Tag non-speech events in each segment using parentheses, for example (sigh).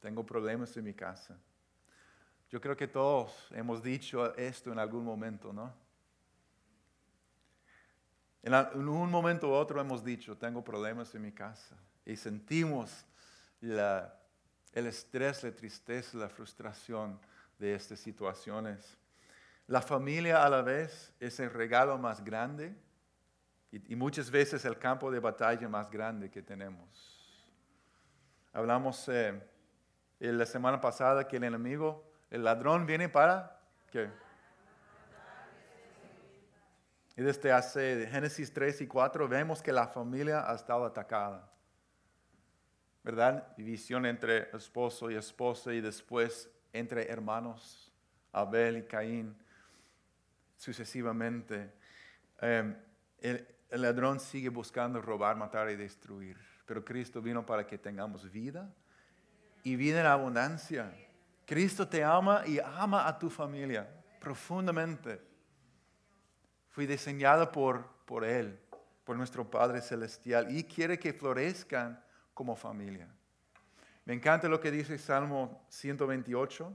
tengo problemas en mi casa. Yo creo que todos hemos dicho esto en algún momento, ¿no? En, un momento u otro hemos dicho, tengo problemas en mi casa. Y sentimos el estrés, la tristeza, la frustración de estas situaciones. La familia a la vez es el regalo más grande y, muchas veces el campo de batalla más grande que tenemos. Hablamos eh, la semana pasada que el enemigo, el ladrón viene para qué? Y desde hace Génesis 3 y 4 vemos que la familia ha estado atacada. ¿Verdad? División entre esposo y esposa y después entre hermanos, Abel y Caín, sucesivamente. Em, el, el ladrón sigue buscando robar, matar y destruir, pero Cristo vino para que tengamos vida y vida en abundancia. Cristo te ama y ama a tu familia profundamente. Fui diseñado por, por Él, por nuestro Padre Celestial, y quiere que florezcan como familia. Me encanta lo que dice Salmo 128.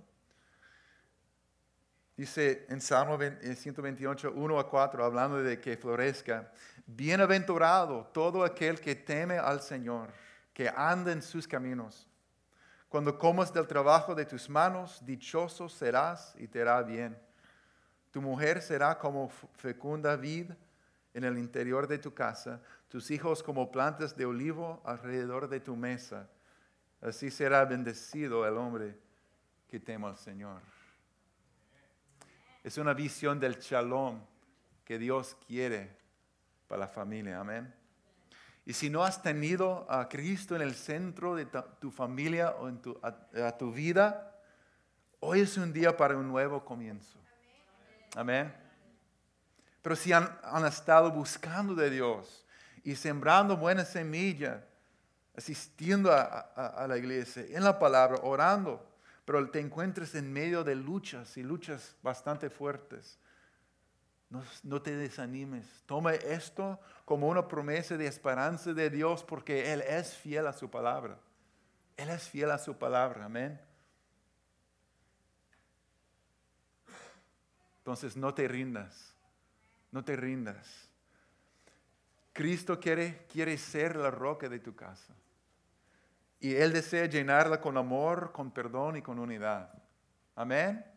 Dice en Salmo 128, 1 a 4, hablando de que florezca, bienaventurado todo aquel que teme al Señor, que anda en sus caminos. Cuando comas del trabajo de tus manos, dichoso serás y te hará bien. Tu mujer será como fecunda vid en el interior de tu casa, tus hijos como plantas de olivo alrededor de tu mesa. Así será bendecido el hombre que teme al Señor. Es una visión del shalom que Dios quiere para la familia. Amén. Y si no has tenido a Cristo en el centro de tu familia o en tu, a, tu vida, hoy es un día para un nuevo comienzo. Amén. Pero si han, estado buscando de Dios y sembrando buena semilla, asistiendo a, a, la iglesia, en la palabra, orando, pero te encuentres en medio de luchas y luchas bastante fuertes, no, te desanimes. Toma esto como una promesa de esperanza de Dios porque Él es fiel a su palabra. Él es fiel a su palabra. Amén. Entonces no te rindas. No te rindas. Cristo quiere, quiere ser la roca de tu casa. Y Él desea llenarla con amor, con perdón y con unidad. Amén.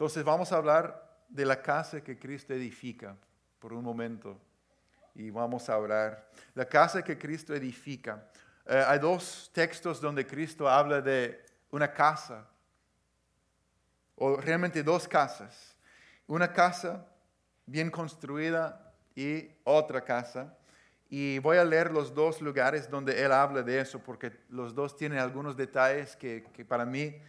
Entonces vamos a hablar de la casa que Cristo edifica por un momento y vamos a orar. La casa que Cristo edifica. Eh, hay dos textos donde Cristo habla de una casa, o realmente dos casas. Una casa bien construida y otra casa. Y voy a leer los dos lugares donde Él habla de eso, porque los dos tienen algunos detalles que, para mí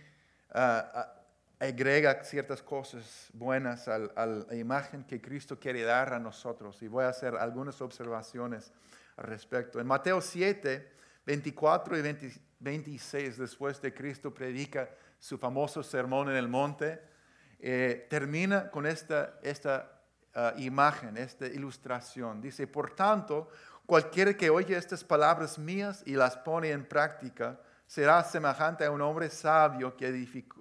uh, agrega ciertas cosas buenas a, la imagen que Cristo quiere dar a nosotros. Y voy a hacer algunas observaciones al respecto. En Mateo 7, 24 y 26, después de Cristo predica su famoso sermón en el monte, eh, termina con esta, esta ah, imagen, esta ilustración. Dice, por tanto, cualquiera que oye estas palabras mías y las pone en práctica, será semejante a un hombre sabio que edificó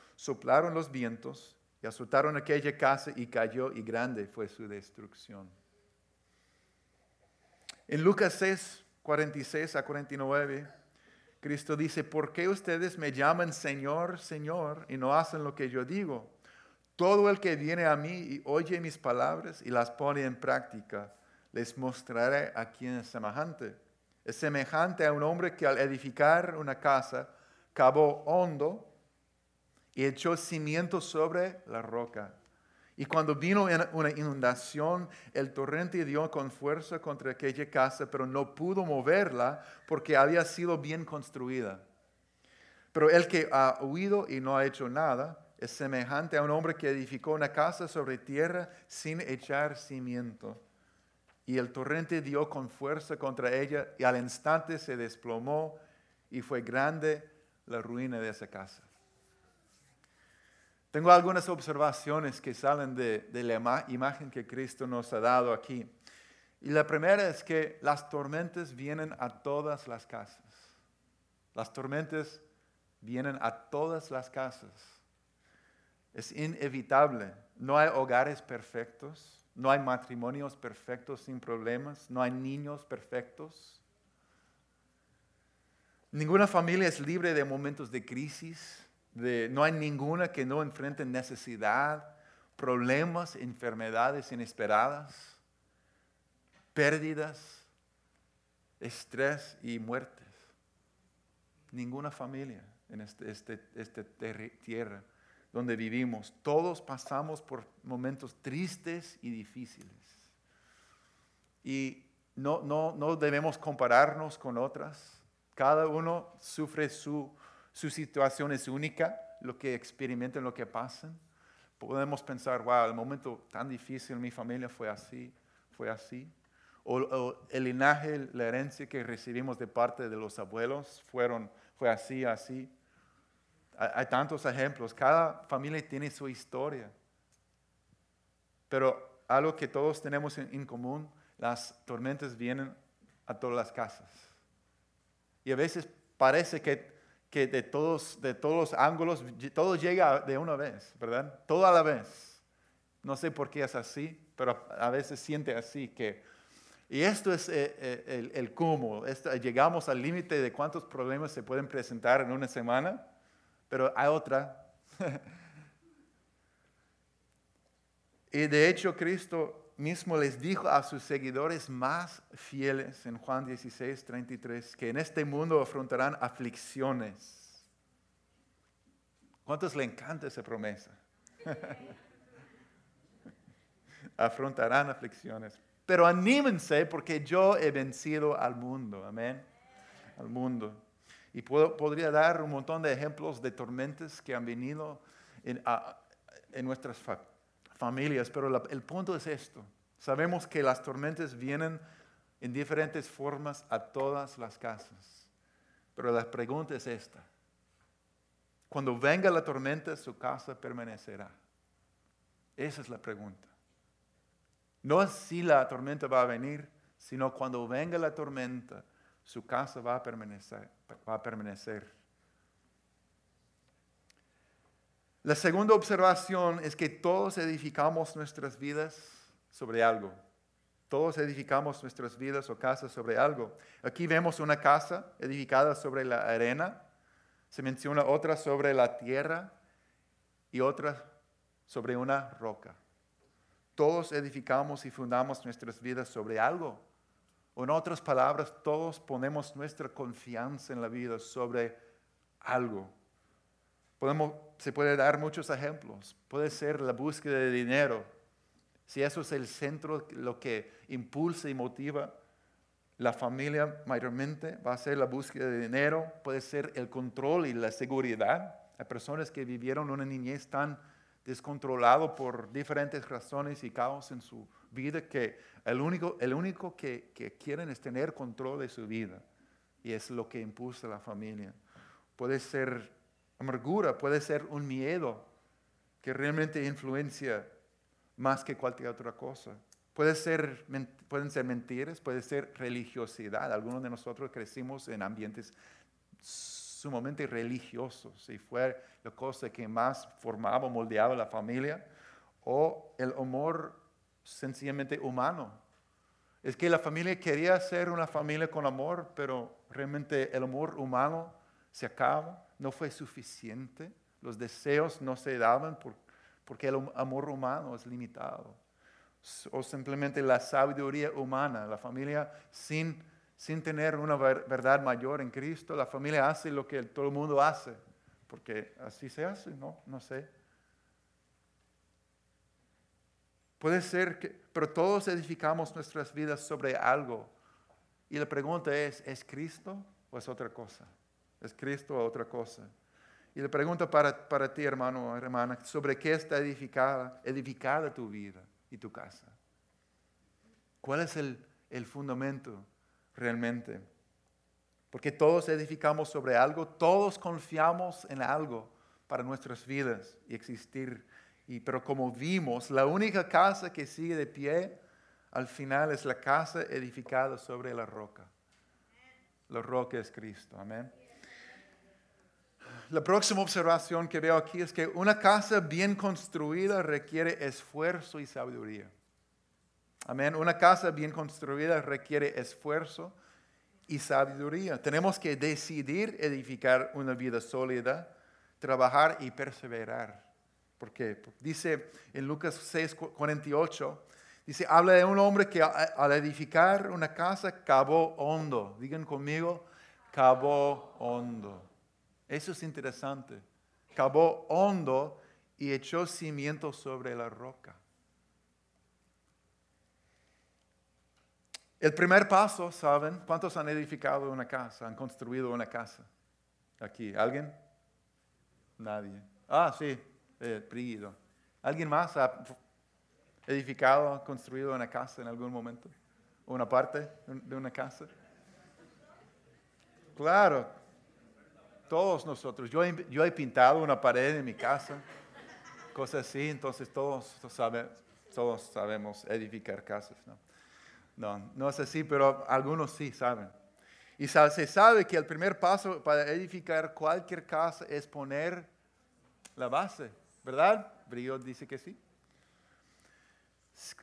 soplaron los vientos y azotaron aquella casa y cayó y grande fue su destrucción. En Lucas 6, 46 a 49, Cristo dice, ¿por qué ustedes me llaman Señor, Señor y no hacen lo que yo digo? Todo el que viene a mí y oye mis palabras y las pone en práctica, les mostraré a quién es semejante. Es semejante a un hombre que al edificar una casa cavó hondo y echó cimientos sobre la roca. Y cuando vino una inundación, el torrente dio con fuerza contra aquella casa, pero no pudo moverla porque había sido bien construida. Pero el que ha huido y no ha hecho nada es semejante a un hombre que edificó una casa sobre tierra sin echar cimiento. Y el torrente dio con fuerza contra ella y al instante se desplomó y fue grande la ruina de esa casa. Tengo algunas observaciones que salen de, la imagen que Cristo nos ha dado aquí. Y la primera es que las tormentas vienen a todas las casas. Las tormentas vienen a todas las casas. Es inevitable. No hay hogares perfectos, no hay matrimonios perfectos sin problemas, no hay niños perfectos. Ninguna familia es libre de momentos de crisis, no hay ninguna que no enfrente necesidad, problemas, enfermedades inesperadas, pérdidas, estrés y muertes. Ninguna familia en esta este, este tierra donde vivimos. Todos pasamos por momentos tristes y difíciles. Y no, no, no debemos compararnos con otras. Cada uno sufre su, su situación es única, lo que experimentan, lo que pasan. Podemos pensar, wow, el momento tan difícil en mi familia fue así, fue así. O, el linaje, la herencia que recibimos de parte de los abuelos fueron, fue así, así. Hay tantos ejemplos, cada familia tiene su historia. Pero algo que todos tenemos en, común, las tormentas vienen a todas las casas. Y a veces parece que, que de, todos, de todos los ángulos, todo llega de una vez, ¿verdad? Todo a la vez. No sé por qué es así, pero a veces siente así que... Y esto es eh, eh, el, cúmulo. llegamos al límite de cuántos problemas se pueden presentar en una semana pero hay otra. (laughs) y de hecho Cristo mismo les dijo a sus seguidores más fieles en Juan 16, 33, que en este mundo afrontarán aflicciones. ¿Cuántos le encanta esa promesa? (laughs) afrontarán aflicciones. Pero anímense porque yo he vencido al mundo. Amén. Al mundo. Y podría dar un montón de ejemplos de tormentas que han venido en, nuestras familias, pero el punto es esto. Sabemos que las tormentas vienen en diferentes formas a todas las casas. Pero la pregunta es esta. Cuando venga la tormenta, su casa permanecerá. Esa es la pregunta. No es si la tormenta va a venir, sino cuando venga la tormenta, su casa va a permanecer. Va a permanecer. La segunda observación es que todos edificamos nuestras vidas sobre algo. Todos edificamos nuestras vidas o casas sobre algo. Aquí vemos una casa edificada sobre la arena. Se menciona otra sobre la tierra y otra sobre una roca. Todos edificamos y fundamos nuestras vidas sobre algo. O en otras palabras, todos ponemos nuestra confianza en la vida sobre algo. Podemos, se puede dar muchos ejemplos. Puede ser la búsqueda de dinero. Si eso es el centro, lo que impulsa y motiva la familia mayormente, va a ser la búsqueda de dinero. Puede ser el control y la seguridad. Hay personas que vivieron una niñez tan descontrolado por diferentes razones y caos en su vida que el único, el único que, que, quieren es tener control de su vida. Y es lo que impulsa la familia. Puede ser amargura, puede ser un miedo que realmente influencia más que cualquier otra cosa. Puede ser, pueden ser mentiras, puede ser religiosidad. Algunos de nosotros crecimos en ambientes sumamente religiosos y fue la cosa que más formaba, moldeaba la familia. O el amor sencillamente humano. Es que la familia quería ser una familia con amor, pero realmente el amor humano se acaba, no fue suficiente, los deseos no se daban porque el amor humano es limitado. O simplemente la sabiduría humana, la familia sin, sin tener una verdad mayor en Cristo, la familia hace lo que todo el mundo hace, porque así se hace, ¿no? No sé. Puede ser que, pero todos edificamos nuestras vidas sobre algo. Y la pregunta es, ¿es Cristo o es otra cosa? ¿Es Cristo o otra cosa? Y la pregunta para, para ti, hermano o hermana, ¿sobre qué está edificada, edificada tu vida y tu casa? ¿Cuál es el, el fundamento realmente? Porque todos edificamos sobre algo, todos confiamos en algo para nuestras vidas y existir. Y, pero como vimos, la única casa que sigue de pie al final es la casa edificada sobre la roca. La roca es Cristo. Amén. La próxima observación que veo aquí es que una casa bien construida requiere esfuerzo y sabiduría. Amén. Una casa bien construida requiere esfuerzo y sabiduría. Tenemos que decidir edificar una vida sólida, trabajar y perseverar. ¿Por qué? Dice en Lucas 6, 48, dice, habla de un hombre que al edificar una casa cavó hondo. Digan conmigo, cavó hondo. Eso es interesante. Cavó hondo y echó cimientos sobre la roca. El primer paso, ¿saben? ¿Cuántos han edificado una casa? ¿Han construido una casa? Aquí, ¿alguien? Nadie. Ah, sí, eh, ¿Alguien más ha edificado, construido una casa en algún momento? ¿Una parte de una casa? Claro, todos nosotros. Yo he, pintado una pared en mi casa, cosas así, entonces todos, todos sabemos edificar casas. ¿no? No, no es así, pero algunos sí saben. Y se sabe que el primer paso para edificar cualquier casa es poner la base, ¿verdad? Brillo dice que sí.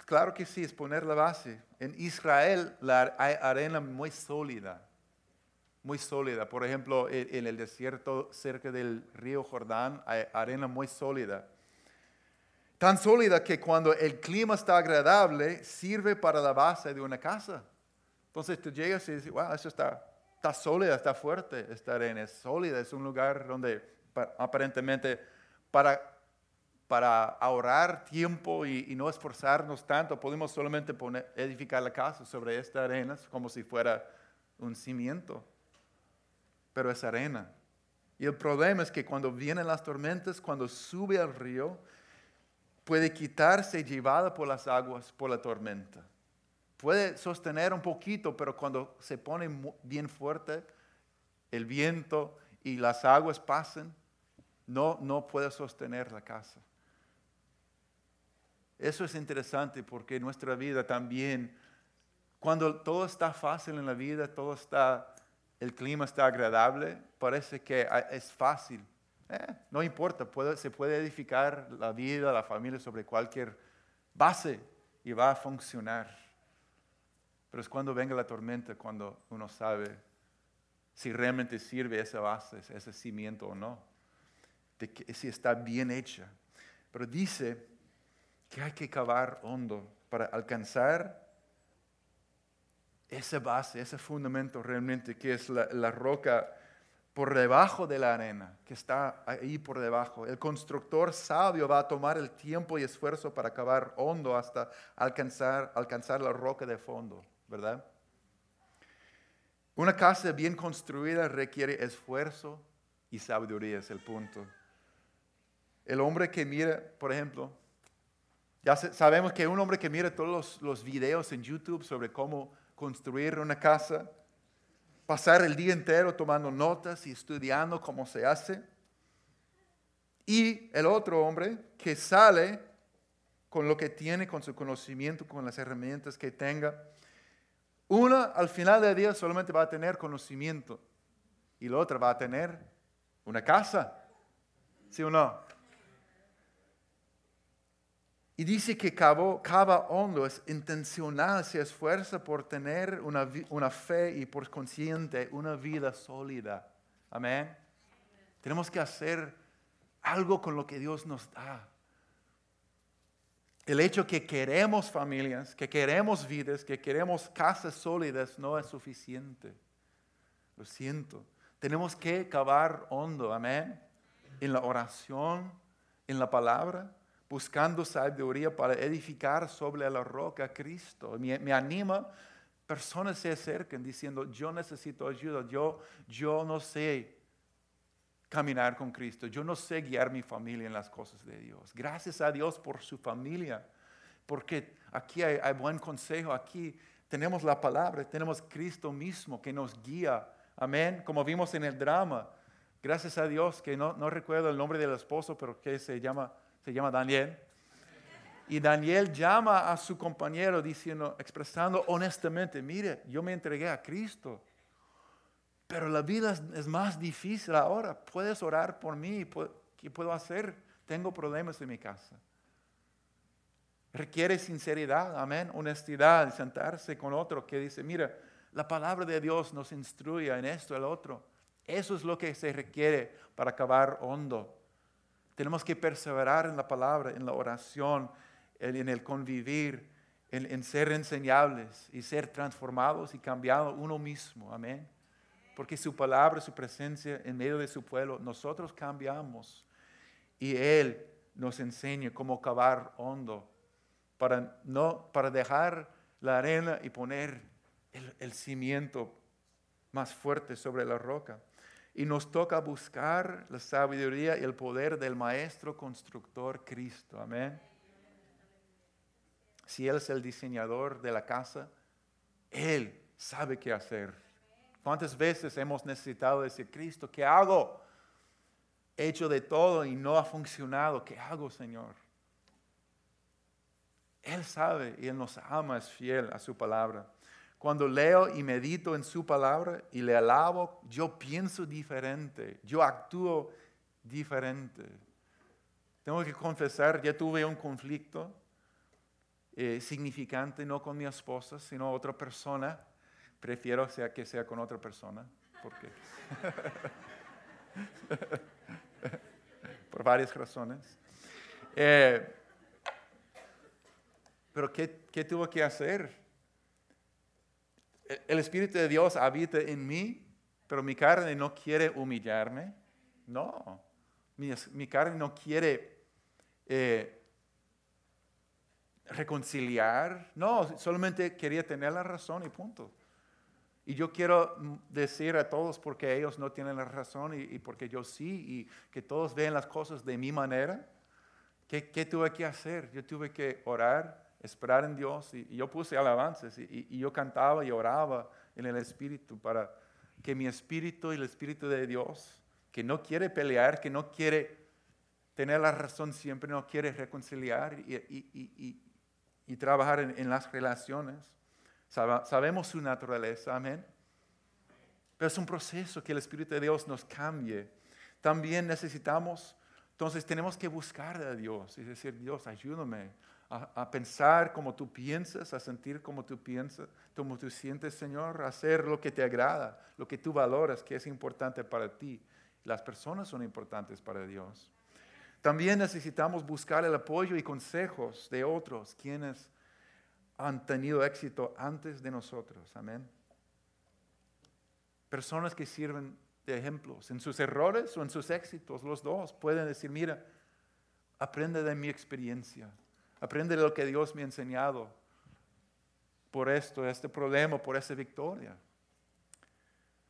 Claro que sí, es poner la base. En Israel hay arena muy sólida, muy sólida. Por ejemplo, en el desierto cerca del río Jordán hay arena muy sólida. Tan sólida que cuando el clima está agradable, sirve para la base de una casa. Entonces tú llegas y dices, wow, eso está, está sólida, está fuerte, esta arena es sólida, es un lugar donde aparentemente para, para ahorrar tiempo y, no esforzarnos tanto, podemos solamente poner, edificar la casa sobre esta arena como si fuera un cimiento. Pero es arena. Y el problema es que cuando vienen las tormentas, cuando sube al río, puede quitarse llevada por las aguas, por la tormenta. Puede sostener un poquito, pero cuando se pone bien fuerte, el viento y las aguas pasan, no, no puede sostener la casa. Eso es interesante porque nuestra vida también, cuando todo está fácil en la vida, todo está, el clima está agradable, parece que es fácil eh, no importa, se puede edificar la vida, la familia sobre cualquier base y va a funcionar. Pero es cuando venga la tormenta cuando uno sabe si realmente sirve esa base, ese cimiento o no, de que, si está bien hecha. Pero dice que hay que cavar hondo para alcanzar esa base, ese fundamento realmente que es la, roca por debajo de la arena, que está ahí por debajo. El constructor sabio va a tomar el tiempo y esfuerzo para cavar hondo hasta alcanzar, alcanzar la roca de fondo, ¿verdad? Una casa bien construida requiere esfuerzo y sabiduría, es el punto. El hombre que mira, por ejemplo, ya sabemos que un hombre que mira todos los, los videos en YouTube sobre cómo construir una casa, pasar el día entero tomando notas y estudiando cómo se hace. Y el otro hombre que sale con lo que tiene, con su conocimiento, con las herramientas que tenga. Una al final del día solamente va a tener conocimiento y la otra va a tener una casa. ¿Sí o no? Y dice que cava hondo, es intencional, se esfuerza por tener una, fe y por consciente una vida sólida. Amén. Tenemos que hacer algo con lo que Dios nos da. El hecho que queremos familias, que queremos vidas, que queremos casas sólidas no es suficiente. Lo siento. Tenemos que cavar hondo, amén. En la oración, en la palabra buscando sabiduría para edificar sobre la roca Cristo. Me, anima, personas se acercan diciendo, yo necesito ayuda, yo, yo no sé caminar con Cristo. Yo no sé guiar mi familia en las cosas de Dios. Gracias a Dios por su familia, porque aquí hay, hay buen consejo, aquí tenemos la palabra, tenemos Cristo mismo que nos guía. Amén. Como vimos en el drama. Gracias a Dios que no, no recuerdo el nombre del esposo, pero que se llama, se llama Daniel. Y Daniel llama a su compañero diciendo, expresando honestamente, mire, yo me entregué a Cristo, pero la vida es, más difícil ahora. Puedes orar por mí, ¿qué puedo hacer? Tengo problemas en mi casa. Requiere sinceridad, amén, honestidad, sentarse con otro que dice, mira, la palabra de Dios nos instruye en esto, el otro. Eso es lo que se requiere para acabar hondo. Tenemos que perseverar en la palabra, en la oración, en el convivir, en, ser enseñables y ser transformados y cambiados uno mismo. Amén. Porque su palabra, su presencia en medio de su pueblo, nosotros cambiamos. Y Él nos enseña cómo cavar hondo para, no, para dejar la arena y poner el, el cimiento más fuerte sobre la roca. Y nos toca buscar la sabiduría y el poder del Maestro Constructor Cristo. Amén si Él es el diseñador de la casa, Él sabe qué hacer. ¿Cuántas veces hemos necesitado decir, Cristo, ¿qué hago? He hecho de todo y no ha funcionado. ¿Qué hago, Señor? Él sabe y Él nos ama, es fiel a su palabra. Cuando leo y medito en su palabra y le alabo, yo pienso diferente, yo actúo diferente. Tengo que confesar, ya tuve un conflicto eh, significante, no con mi esposa, sino otra persona. Prefiero sea que sea con otra persona, porque (laughs) por varias razones. Eh, pero ¿qué, ¿qué tuvo que hacer? El Espíritu de Dios habita en mí, pero mi carne no quiere humillarme. No, mi, carne no quiere eh, reconciliar. No, solamente quería tener la razón y punto. Y yo quiero decir a todos porque ellos no tienen la razón y, porque yo sí, y que todos vean las cosas de mi manera. ¿Qué, qué tuve que hacer? Yo tuve que orar, esperar en Dios y, yo puse alabanzas y, yo cantaba y oraba en el Espíritu para que mi Espíritu y el Espíritu de Dios, que no quiere pelear, que no quiere tener la razón siempre, no quiere reconciliar y, y trabajar en, las relaciones. sabemos su naturaleza, amén. Pero es un proceso que el Espíritu de Dios nos cambie. También necesitamos, entonces tenemos que buscar a Dios y decir, Dios, ayúdame a, pensar como tú piensas, a sentir como tú piensas, como tú sientes, Señor, a hacer lo que te agrada, lo que tú valoras, que es importante para ti. Las personas son importantes para Dios. También necesitamos buscar el apoyo y consejos de otros quienes han tenido éxito antes de nosotros. Amén. Personas que sirven de ejemplos en sus errores o en sus éxitos, los dos pueden decir, mira, aprende de mi experiencia, aprende de lo que Dios me ha enseñado por esto, este problema, por esa victoria.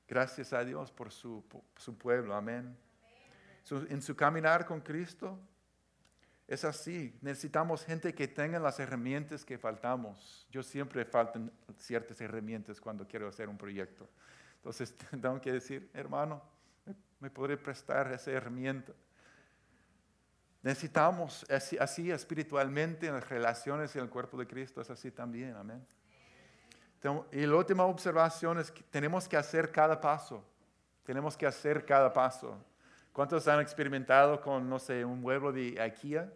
Gracias a Dios por su, su pueblo. Amén en su caminar con Cristo, es así. Necesitamos gente que tenga las herramientas que faltamos. Yo siempre faltan ciertas herramientas cuando quiero hacer un proyecto. Entonces (laughs) tengo que decir, hermano, ¿me podré prestar esa herramienta? Necesitamos así, espiritualmente en las relaciones en el cuerpo de Cristo, es así también, amén. Y la última observación es que tenemos que hacer cada paso, tenemos que hacer cada paso. ¿Cuántos han experimentado con, no sé, un huevo de IKEA?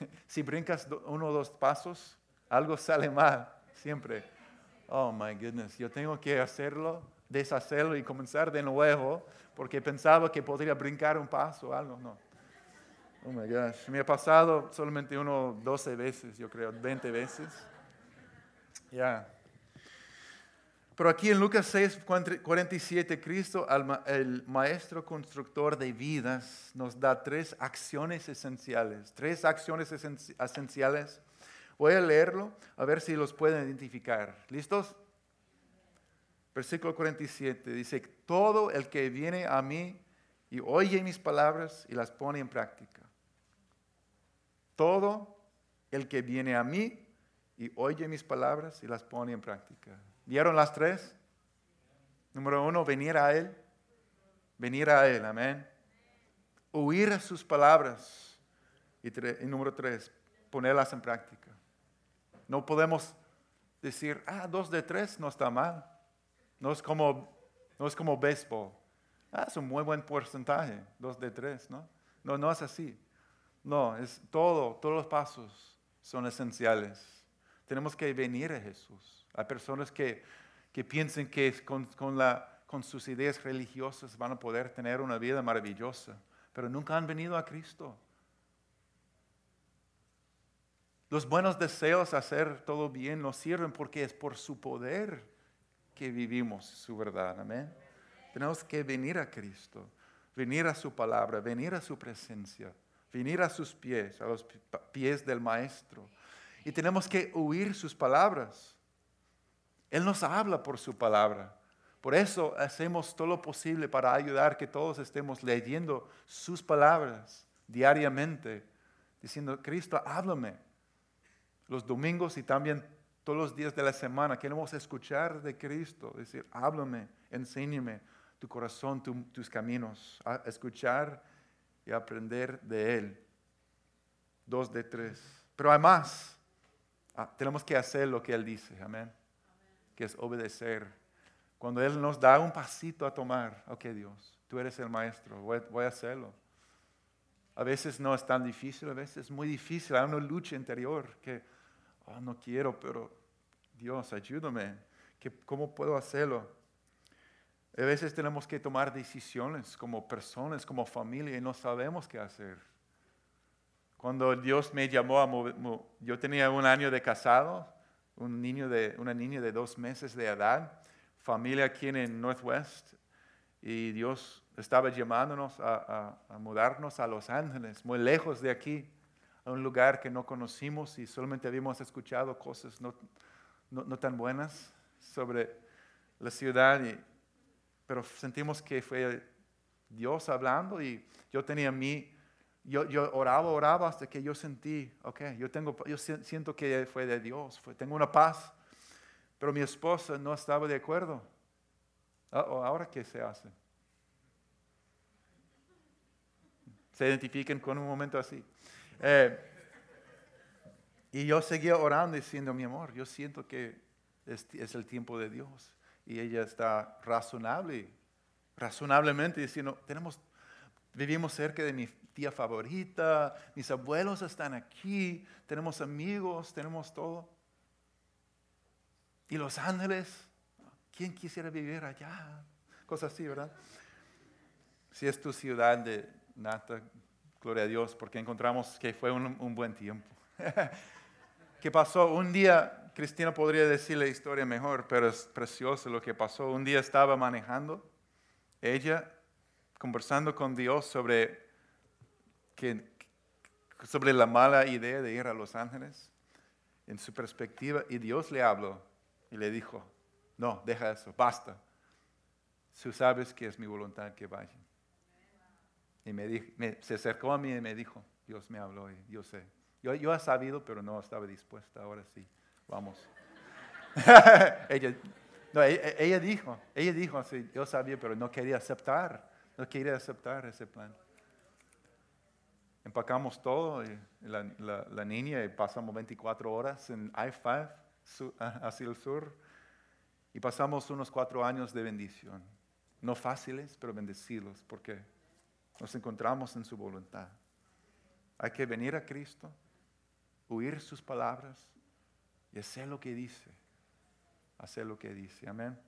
(laughs) si brincas uno o dos pasos, algo sale mal, siempre. Oh, my goodness, yo tengo que hacerlo, deshacerlo y comenzar de nuevo porque pensaba que podría brincar un paso o algo. No. Oh, my gosh, me ha pasado solamente uno 12 veces, yo creo, 20 veces. Ya. Pero aquí en Lucas 6, 47, Cristo, el maestro constructor de vidas, nos da tres acciones esenciales. Tres acciones esenciales. Voy a leerlo a ver si los pueden identificar. ¿Listos? Versículo 47 dice, todo el que viene a mí y oye mis palabras y las pone en práctica. Todo el que viene a mí y oye mis palabras y las pone en práctica. ¿Vieron las tres? Número uno, venir a Él. Venir a Él, amén. Oír sus palabras. Y, y número tres, ponerlas en práctica. No podemos decir, ah, dos de tres no está mal. No es como, no es como béisbol. Ah, es un muy buen porcentaje, dos de tres, ¿no? No, no es así. No, es todo, todos los pasos son esenciales. Tenemos que venir a Jesús. Hay personas que, que piensan que con, con, la, con sus ideas religiosas van a poder tener una vida maravillosa, pero nunca han venido a Cristo. Los buenos deseos hacer todo bien no sirven porque es por su poder que vivimos su verdad. Amén. Tenemos que venir a Cristo, venir a su palabra, venir a su presencia, venir a sus pies, a los pies del Maestro. Y tenemos que oír sus palabras. Él nos habla por su palabra. Por eso hacemos todo lo posible para ayudar que todos estemos leyendo sus palabras diariamente, diciendo, Cristo, háblame los domingos y también todos los días de la semana. Queremos escuchar de Cristo, decir, háblame, enséñame tu corazón, tus caminos, escuchar y aprender de Él. Dos de tres. Pero además, ah, tenemos que hacer lo que Él dice, amén. Que es obedecer. Cuando Él nos da un pasito a tomar, ok Dios, tú eres el maestro, voy, a hacerlo. A veces no es tan difícil, a veces es muy difícil, hay una lucha interior que oh, no quiero, pero Dios, ayúdame, ¿cómo puedo hacerlo? A veces tenemos que tomar decisiones como personas, como familia, y no sabemos qué hacer. Cuando Dios me llamó a yo tenía un año de casado, un niño de, una niña de dos meses de edad, familia aquí en Northwest, y Dios estaba llamándonos a, a mudarnos a Los Ángeles, muy lejos de aquí a un lugar que no conocimos y solamente habíamos escuchado cosas no, no, tan buenas sobre la ciudad, pero sentimos que fue Dios hablando y yo tenía mi, yo, yo oraba, oraba hasta que yo sentí, ok, yo, tengo, yo siento que fue de Dios, tengo una paz, pero mi esposa no estaba de acuerdo. ¿Ahora qué se hace? Se identifican con un momento así. Eh, y yo seguía orando diciendo, mi amor, yo siento que es, el tiempo de Dios. Y ella está razonable, razonablemente diciendo, tenemos, vivimos cerca de mi tía favorita, mis abuelos están aquí, tenemos amigos, tenemos todo. Y Los Ángeles, ¿quién quisiera vivir allá? Cosas así, ¿verdad? Si es tu ciudad de nata, Gloria a Dios, porque encontramos que fue un, buen tiempo. (laughs) ¿Qué pasó? Un día, Cristina podría decir la historia mejor, pero es precioso lo que pasó. Un día estaba manejando, ella conversando con Dios sobre, que, sobre la mala idea de ir a Los Ángeles, en su perspectiva, y Dios le habló y le dijo, no, deja eso, basta. Tú sabes que es mi voluntad que vaya. Y me, se acercó a mí y me dijo, Dios me habló y yo sé. Yo, yo he sabido, pero no estaba dispuesta. Ahora sí, vamos. (laughs) ella, no, e, ella, dijo, ella dijo, yo sabía, pero no quería aceptar, no quería aceptar ese plan. Empacamos todo, y la, la, niña, y pasamos 24 horas en I-5 hacia el sur, y pasamos unos cuatro años de bendición. No fáciles, pero bendecidos, porque nos encontramos en su voluntad. Hay que venir a Cristo, oír sus palabras hacer lo que dice. Hacer lo que dice. Amén.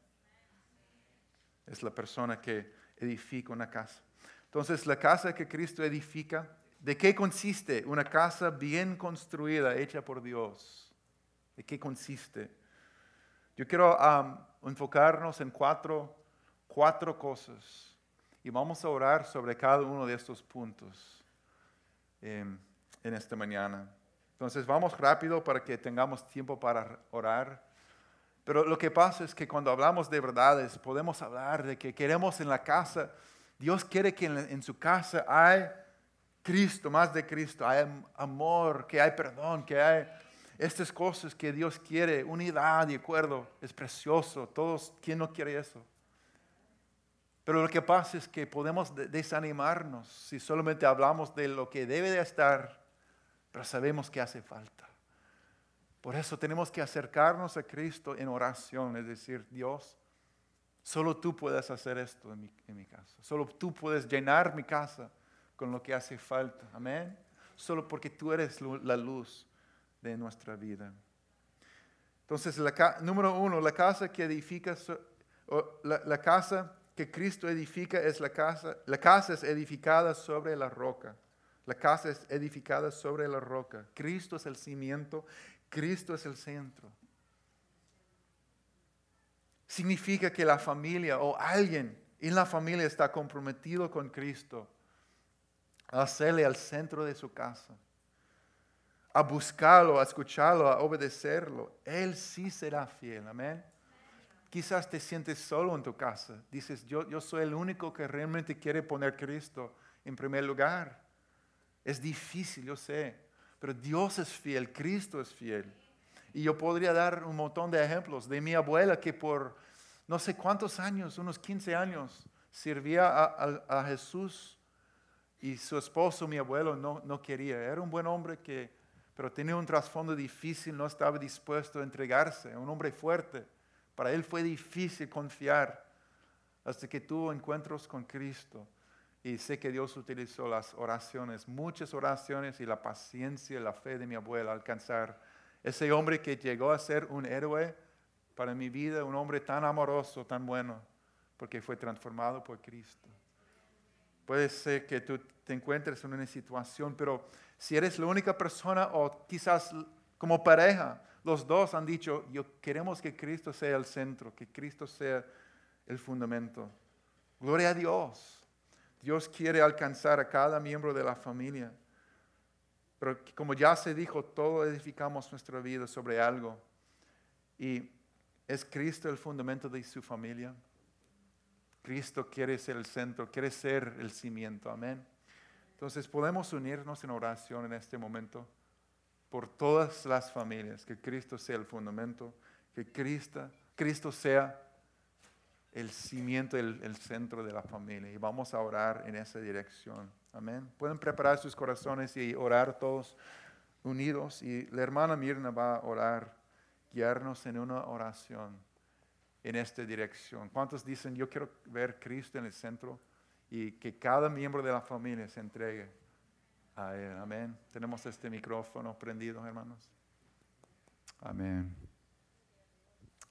Es la persona que edifica una casa. Entonces, la casa que Cristo edifica, ¿de qué consiste? Una casa bien construida, hecha por Dios. ¿De qué consiste? Yo quiero enfocarnos en cuatro, cuatro cosas y vamos a orar sobre cada uno de estos puntos em, en esta mañana. Entonces vamos rápido para que tengamos tiempo para orar. Pero lo que pasa es que cuando hablamos de verdades, podemos hablar de que queremos en la casa Dios quiere que en, su casa hay Cristo, más de Cristo, hay amor, que hay perdón, que hay estas cosas que Dios quiere, unidad y acuerdo, es precioso. Todos, ¿quién no quiere eso? Pero lo que pasa es que podemos desanimarnos si solamente hablamos de lo que debe de estar, pero sabemos que hace falta. Por eso tenemos que acercarnos a Cristo en oración, es decir, Dios, solo tú puedes hacer esto en mi, casa, solo tú puedes llenar mi casa con lo que hace falta. Amén. Solo porque tú eres la luz de nuestra vida. Entonces, la, número uno, la casa que edifica, la, casa que Cristo edifica es la casa, la casa es edificada sobre la roca. La casa es edificada sobre la roca. Cristo es el cimiento, Cristo es el centro. Significa que la familia o alguien en la familia está comprometido con Cristo a hacerle al centro de su casa a buscarlo, a escucharlo, a obedecerlo, Él sí será fiel. Amén. Quizás te sientes solo en tu casa. Dices, yo, yo soy el único que realmente quiere poner Cristo en primer lugar. Es difícil, yo sé, pero Dios es fiel, Cristo es fiel. Y yo podría dar un montón de ejemplos de mi abuela que por no sé cuántos años, unos 15 años, servía a, Jesús y su esposo, mi abuelo, no, no quería. Era un buen hombre que pero tenía un trasfondo difícil, no estaba dispuesto a entregarse, un hombre fuerte. Para él fue difícil confiar hasta que tuvo encuentros con Cristo. Y sé que Dios utilizó las oraciones, muchas oraciones y la paciencia y la fe de mi abuela alcanzar ese hombre que llegó a ser un héroe para mi vida, un hombre tan amoroso, tan bueno, porque fue transformado por Cristo. Puede ser que tú te encuentres en una situación, pero si eres la única persona o quizás como pareja, los dos han dicho, yo queremos que Cristo sea el centro, que Cristo sea el fundamento. Gloria a Dios. Dios quiere alcanzar a cada miembro de la familia. Pero como ya se dijo, todo edificamos nuestra vida sobre algo. Y es Cristo el fundamento de su familia. Cristo quiere ser el centro, quiere ser el cimiento. Amén. Entonces podemos unirnos en oración en este momento por todas las familias, que Cristo sea el fundamento, que Cristo, Cristo sea el cimiento, el, el, centro de la familia. Y vamos a orar en esa dirección. Amén. Pueden preparar sus corazones y orar todos unidos. Y la hermana Mirna va a orar, guiarnos en una oración en esta dirección. ¿Cuántos dicen, yo quiero ver Cristo en el centro y que cada miembro de la familia se entregue a Él? Amén. Tenemos este micrófono prendido, hermanos. Amén.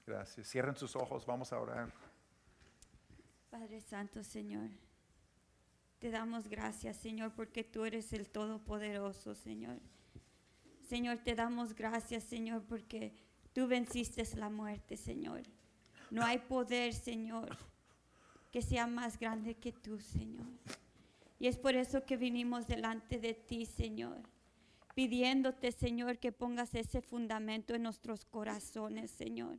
Gracias. Cierren sus ojos, vamos a orar. Padre Santo, Señor, te damos gracias, Señor, porque tú eres el Todopoderoso, Señor. Señor, te damos gracias, Señor, porque tú venciste la muerte, Señor. No hay poder, Señor, que sea más grande que tú, Señor. Y es por eso que vinimos delante de ti, Señor, pidiéndote, Señor, que pongas ese fundamento en nuestros corazones, Señor.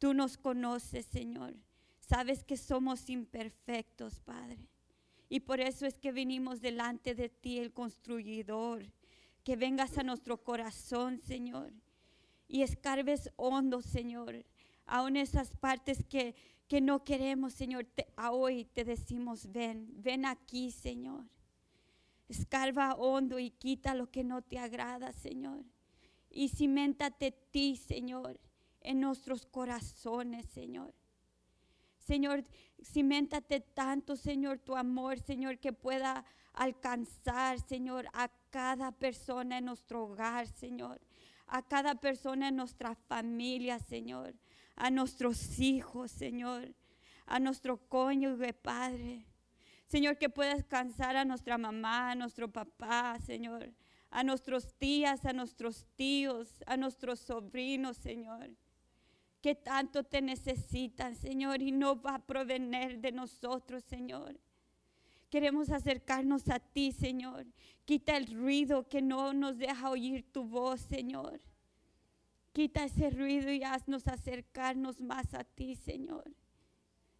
Tú nos conoces, Señor. Sabes que somos imperfectos, Padre. Y por eso es que vinimos delante de ti, el construidor. Que vengas a nuestro corazón, Señor. Y escarbes hondo, Señor aún esas partes que, que no queremos, Señor, a hoy te decimos, ven, ven aquí, Señor. Escarba hondo y quita lo que no te agrada, Señor. Y cimentate ti, Señor, en nuestros corazones, Señor. Señor, cimentate tanto, Señor, tu amor, Señor, que pueda alcanzar, Señor, a cada persona en nuestro hogar, Señor, a cada persona en nuestra familia, Señor, a nuestros hijos, Señor, a nuestro cónyuge, Padre. Señor, que puedas cansar a nuestra mamá, a nuestro papá, Señor, a nuestros tías, a nuestros tíos, a nuestros sobrinos, Señor, que tanto te necesitan, Señor, y no va a provenir de nosotros, Señor. Queremos acercarnos a ti, Señor. Quita el ruido que no nos deja oír tu voz, Señor. Quita ese ruido y haznos acercarnos más a ti, Señor.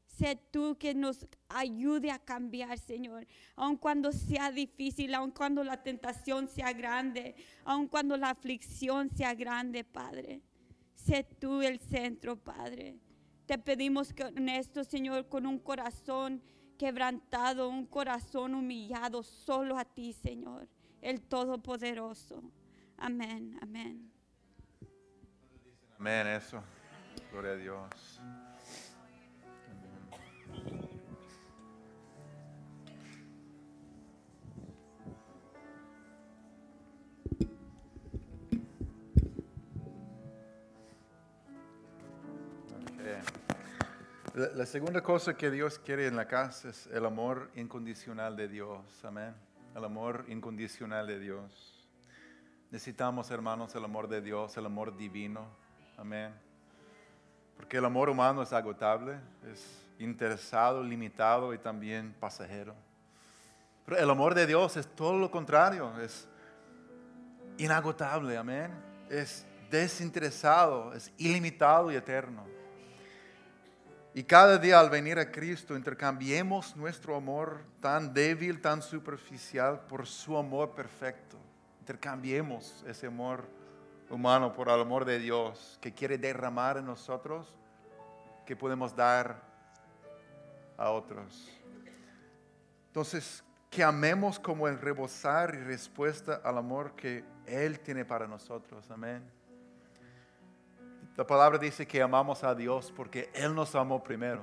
Sé tú que nos ayude a cambiar, Señor. Aun cuando sea difícil, aun cuando la tentación sea grande, aun cuando la aflicción sea grande, Padre. Sé tú el centro, Padre. Te pedimos que en esto, Señor, con un corazón quebrantado, un corazón humillado, solo a ti, Señor, el Todopoderoso. Amén, amén. Amén, eso. Gloria a Dios. La, segunda cosa que Dios quiere en la casa es el amor incondicional de Dios. Amén. El amor incondicional de Dios. Necesitamos, hermanos, el amor de Dios, el amor divino. Amén. Porque el amor humano es agotable, es interesado, limitado y también pasajero. Pero el amor de Dios es todo lo contrario, es inagotable, amén. Es desinteresado, es ilimitado y eterno. Y cada día al venir a Cristo intercambiemos nuestro amor tan débil, tan superficial por su amor perfecto. Intercambiemos ese amor humano por el amor de Dios que quiere derramar en nosotros, que podemos dar a otros. Entonces, que amemos como el rebosar y respuesta al amor que Él tiene para nosotros. Amén. La palabra dice que amamos a Dios porque Él nos amó primero.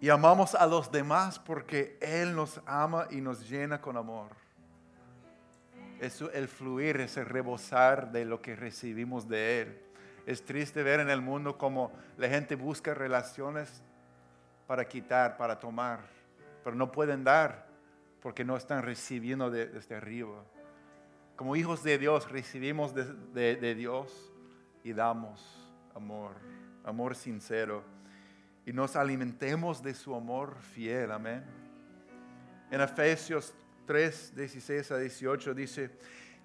Y amamos a los demás porque Él nos ama y nos llena con amor. Es el fluir, es el rebosar de lo que recibimos de Él. Es triste ver en el mundo como la gente busca relaciones para quitar, para tomar, pero no pueden dar porque no están recibiendo de- desde arriba. Como hijos de Dios recibimos de, de- Dios y damos amor, amor sincero. Y nos alimentemos de su amor fiel, amén. En Efesios 3, 16 a 18 dice,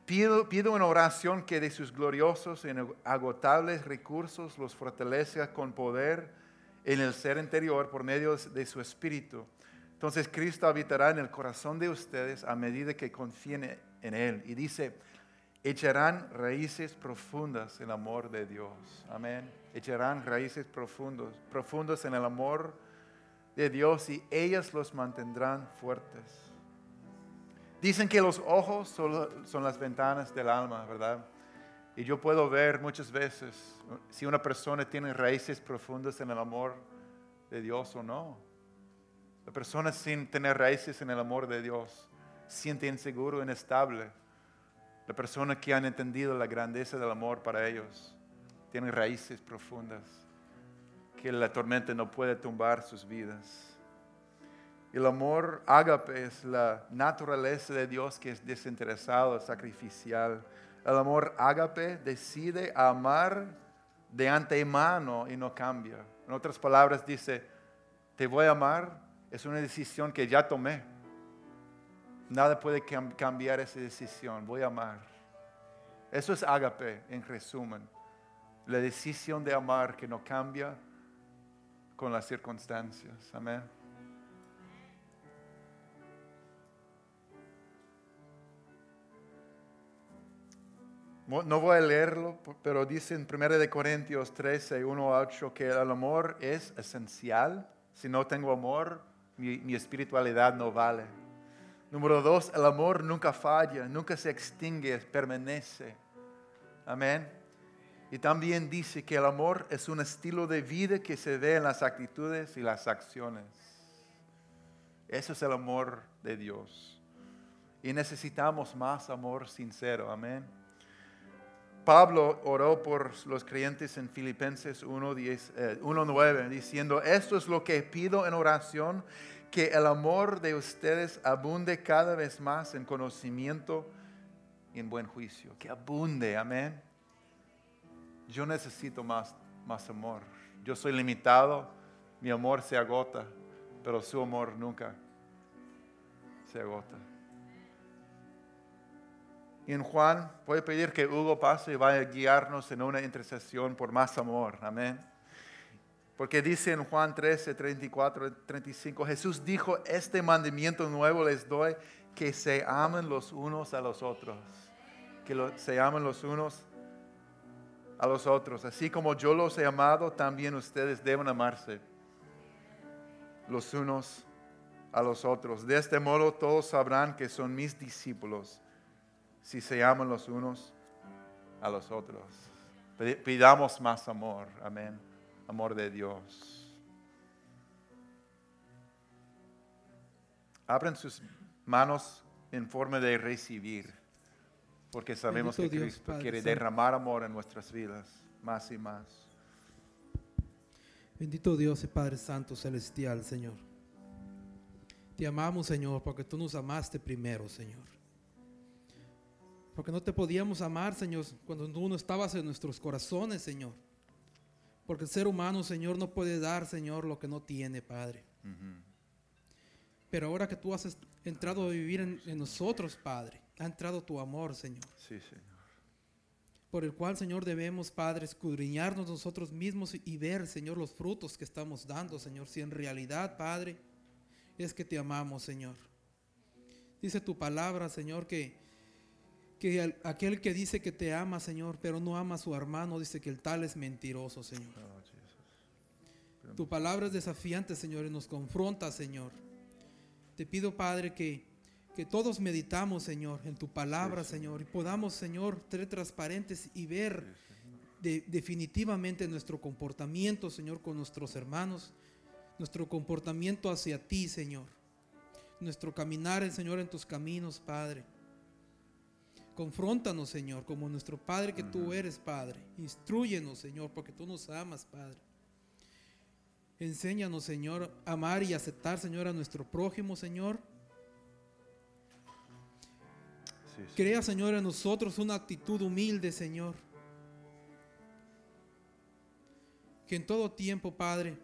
pido, pido en oración que de sus gloriosos e inagotables recursos los fortalezca con poder en el ser interior por medio de su espíritu. Entonces Cristo habitará en el corazón de ustedes a medida que confíen en Él. Y dice, echarán raíces profundas en el amor de Dios. Amén. Echarán raíces profundos, profundos en el amor de Dios y ellas los mantendrán fuertes. Dicen que los ojos son, son las ventanas del alma, ¿verdad? Y yo puedo ver muchas veces si una persona tiene raíces profundas en el amor de Dios o no. La persona sin tener raíces en el amor de Dios siente inseguro, inestable. La persona que han entendido la grandeza del amor para ellos tiene raíces profundas que la tormenta no puede tumbar sus vidas. El amor ágape es la naturaleza de Dios que es desinteresado, sacrificial. El amor ágape decide amar de antemano y no cambia. En otras palabras dice, te voy a amar, es una decisión que ya tomé. Nada puede cam- cambiar esa decisión, voy a amar. Eso es ágape en resumen. La decisión de amar que no cambia con las circunstancias. Amén. No voy a leerlo, pero dice en 1 de Corintios 13, 1 a 8 que el amor es esencial. Si no tengo amor, mi espiritualidad no vale. Número dos, el amor nunca falla, nunca se extingue, permanece. Amén. Y también dice que el amor es un estilo de vida que se ve en las actitudes y las acciones. Eso es el amor de Dios. Y necesitamos más amor sincero. Amén. Pablo oró por los creyentes en Filipenses 1:10, eh, 1:9, diciendo, esto es lo que pido en oración, que el amor de ustedes abunde cada vez más en conocimiento y en buen juicio. Que abunde, amén. Yo necesito más, más amor. Yo soy limitado, mi amor se agota, pero su amor nunca se agota. Y en Juan, voy a pedir que Hugo pase y vaya a guiarnos en una intercesión por más amor. Amén. Porque dice en Juan 13, 34, 35, Jesús dijo, este mandamiento nuevo les doy, que se amen los unos a los otros. Que se amen los unos a los otros. Así como yo los he amado, también ustedes deben amarse los unos a los otros. De este modo todos sabrán que son mis discípulos si se aman los unos a los otros. Pidamos más amor, amén. Amor de Dios. Abren sus manos en forma de recibir, porque sabemos Bendito que Dios, Cristo Padre quiere Santo. derramar amor en nuestras vidas, más y más. Bendito Dios y Padre Santo Celestial, Señor. Te amamos, Señor, porque tú nos amaste primero, Señor. Porque no te podíamos amar, Señor, cuando tú no estabas en nuestros corazones, Señor. Porque el ser humano, Señor, no puede dar, Señor, lo que no tiene, Padre. Pero ahora que tú has entrado a vivir en, en nosotros, Padre, ha entrado tu amor, Señor. Sí, Señor. por el cual, Señor, debemos, Padre, escudriñarnos nosotros mismos y ver, Señor, los frutos que estamos dando, Señor, si en realidad, Padre, es que te amamos, Señor. Dice tu palabra, Señor, que, que aquel que dice que te ama, Señor, pero no ama a su hermano, dice que el tal es mentiroso, Señor. Oh. Tu palabra es desafiante, Señor, y nos confronta, Señor. Te pido, Padre, que, que todos meditamos, Señor, en tu palabra, Sí, Señor, y podamos, Señor, ser transparentes y ver Sí, Señor. de- definitivamente nuestro comportamiento, Señor, con nuestros hermanos, nuestro comportamiento hacia ti, Señor, nuestro caminar, Señor, en tus caminos, Padre. Confróntanos, Señor, como nuestro Padre que tú eres, Padre. Instruyenos, Señor, porque tú nos amas, Padre. Enséñanos, Señor, a amar y aceptar, Señor, a nuestro prójimo, Señor. Sí, sí. Crea, Señor, en nosotros una actitud humilde, Señor. Que en todo tiempo, Padre,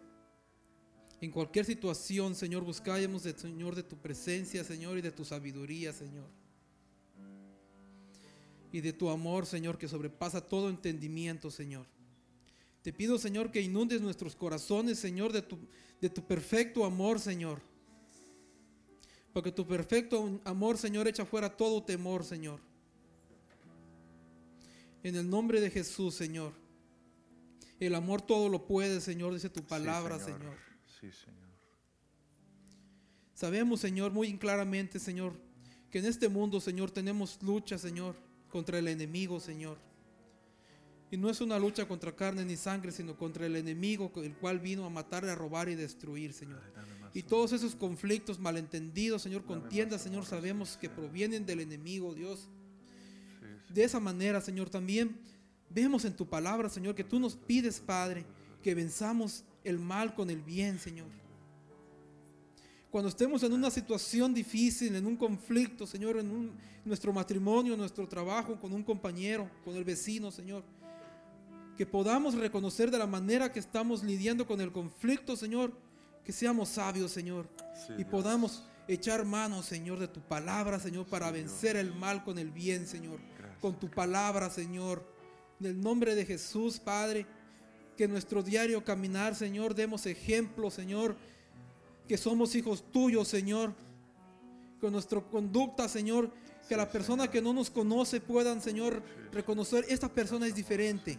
en cualquier situación, Señor, buscábamos, Señor, de tu presencia, Señor, y de tu sabiduría, Señor. Y de tu amor, Señor, que sobrepasa todo entendimiento, Señor. Te pido, Señor, que inundes nuestros corazones, Señor, de tu, de tu perfecto amor, Señor. Porque tu perfecto amor, Señor, echa fuera todo temor, Señor. En el nombre de Jesús, Señor. El amor todo lo puede, Señor, dice tu Sí, palabra, Señor. Sí, Señor. Sabemos, Señor, muy claramente, Señor, que en este mundo, Señor, tenemos lucha, Señor, contra el enemigo, Señor. Y no es una lucha contra carne ni sangre, sino contra el enemigo, el cual vino a matar, a robar y destruir, Señor. Y todos esos conflictos, malentendidos, Señor, contiendas, Señor, sabemos que provienen del enemigo, Dios. De esa manera, Señor, también vemos en tu palabra, Señor, que tú nos pides, Padre, que venzamos el mal con el bien, Señor. Cuando estemos en una situación difícil, en un conflicto, Señor, en un- nuestro matrimonio, nuestro trabajo, con un compañero, con el vecino, Señor, que podamos reconocer de la manera que estamos lidiando con el conflicto, Señor, que seamos sabios, Señor, Sí, y Dios. podamos echar mano, Señor, de tu palabra, Señor, para Sí, vencer el mal con el bien, Señor. Gracias. Con tu palabra, Señor. En el nombre de Jesús, Padre, que nuestro diario caminar, Señor, demos ejemplo, Señor, que somos hijos tuyos, Señor. Con nuestra conducta, Señor, que la persona que no nos conoce puedan, Señor, reconocer, esta persona es diferente.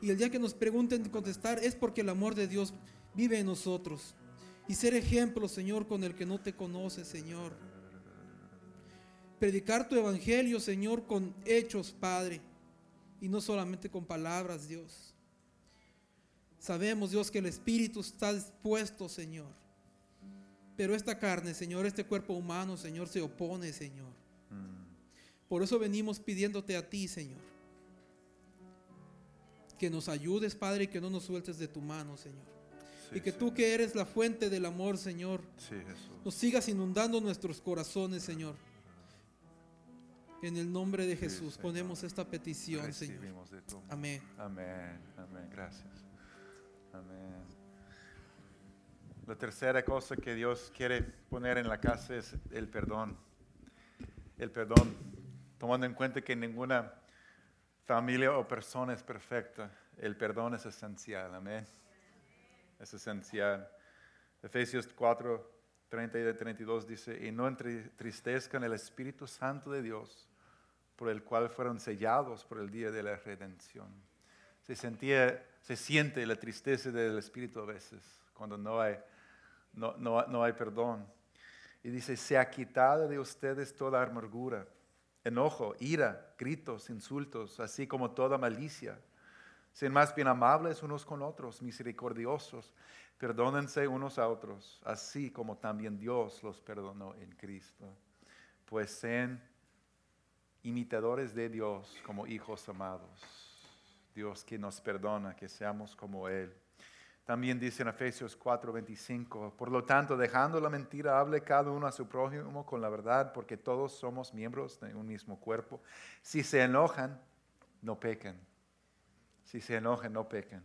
Y el día que nos pregunten contestar es porque el amor de Dios vive en nosotros. Y ser ejemplo, Señor, con el que no te conoce, Señor. Predicar tu evangelio, Señor, con hechos, Padre. Y no solamente con palabras, Dios. Sabemos, Dios, que el Espíritu está dispuesto, Señor. Pero esta carne, Señor, este cuerpo humano, Señor, se opone, Señor. Mm. Por eso venimos pidiéndote a ti, Señor. Que nos ayudes, Padre, y que no nos sueltes de tu mano, Señor. Sí, y que tú que eres la fuente del amor, Señor, Sí, nos sigas inundando nuestros corazones, Señor. En el nombre de Jesús ponemos esta petición, Señor. De tu. Amén. Amén, amén, gracias. Amén. La tercera cosa que Dios quiere poner en la casa es el perdón. El perdón, tomando en cuenta que ninguna familia o persona es perfecta, el perdón es esencial, amén. es esencial. Efesios 4, 30 y 32 dice, y no entristezcan el Espíritu Santo de Dios, por el cual fueron sellados por el día de la redención. Se, sentía, se siente la tristeza del Espíritu a veces, cuando no hay, no, no, no hay perdón. Y dice, se ha quitado de ustedes toda amargura, enojo, ira, gritos, insultos, así como toda malicia. Sean más bien amables unos con otros, misericordiosos, perdónense unos a otros, así como también Dios los perdonó en Cristo. Pues sean imitadores de Dios como hijos amados. Dios que nos perdona, que seamos como Él. También dice en Efesios 4:25, por lo tanto, dejando la mentira, hable cada uno a su prójimo con la verdad, porque todos somos miembros de un mismo cuerpo. Si se enojan, no pequen. Si se enojan, no pequen.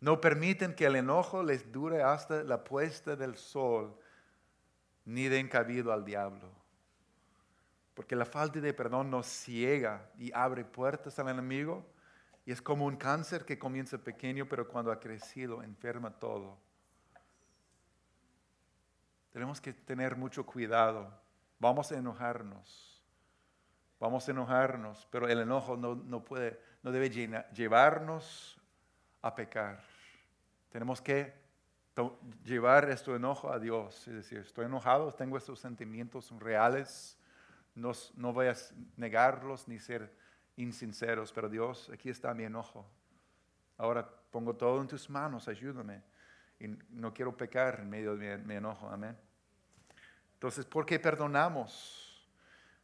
No permiten que el enojo les dure hasta la puesta del sol, ni den cabido al diablo. Porque la falta de perdón nos ciega y abre puertas al enemigo y es como un cáncer que comienza pequeño, pero cuando ha crecido enferma todo. Tenemos que tener mucho cuidado. Vamos a enojarnos. Vamos a enojarnos, pero el enojo no, puede, no debe llevarnos a pecar. Tenemos que llevar este enojo a Dios. Es decir, estoy enojado, tengo estos sentimientos reales, no, no voy a negarlos ni ser insinceros, pero Dios, aquí está mi enojo. Ahora pongo todo en tus manos, ayúdame. Y no quiero pecar en medio de mi, enojo, amén. Entonces, ¿por qué perdonamos?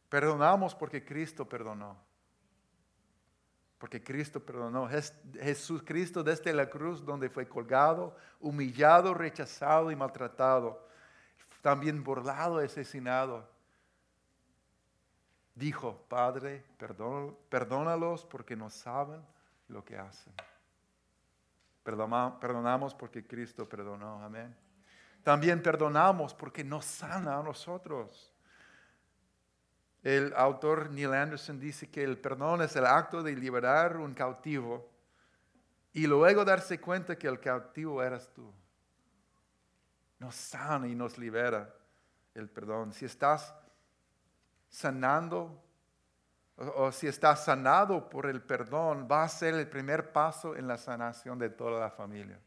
Perdonamos porque Cristo perdonó. Porque Cristo perdonó. Jesús Cristo desde la cruz donde fue colgado, humillado, rechazado y maltratado, también burlado, asesinado dijo, Padre, perdónalos porque no saben lo que hacen. Perdonamos porque Cristo perdonó, amén. También perdonamos porque nos sana a nosotros. El autor Neil Anderson dice que el perdón es el acto de liberar un cautivo y luego darse cuenta que el cautivo eras tú. Nos sana y nos libera el perdón. Si estás sanando o, si está sanado por el perdón, va a ser el primer paso en la sanación de toda la familia.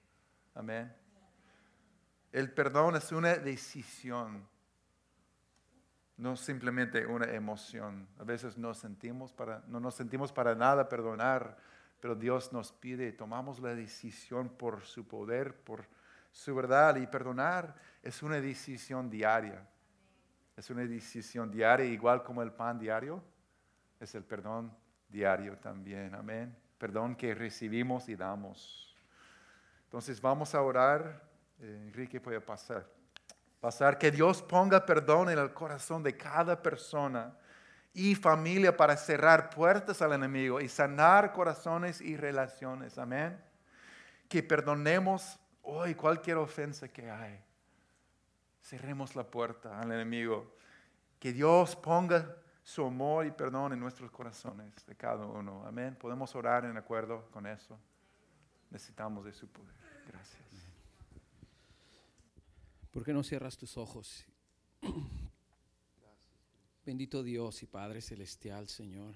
Amén. El perdón es una decisión, no simplemente una emoción. A veces no, sentimos para, no nos sentimos para nada perdonar, pero Dios nos pide, tomamos la decisión por su poder, por su verdad. Y perdonar es una decisión diaria. Es una decisión diaria, igual como el pan diario, es el perdón diario también. Amén. Perdón que recibimos y damos. Entonces vamos a orar. Eh, Enrique puede pasar. Pasar que Dios ponga perdón en el corazón de cada persona y familia para cerrar puertas al enemigo y sanar corazones y relaciones. Amén. Que perdonemos hoy cualquier ofensa que hay cerremos la puerta al enemigo. Que Dios ponga su amor y perdón en nuestros corazones de cada uno. Amén. Podemos orar en acuerdo con eso. Necesitamos de su poder. Gracias. ¿Por qué no cierras tus ojos? (clears throat) Bendito Dios y Padre Celestial, Señor.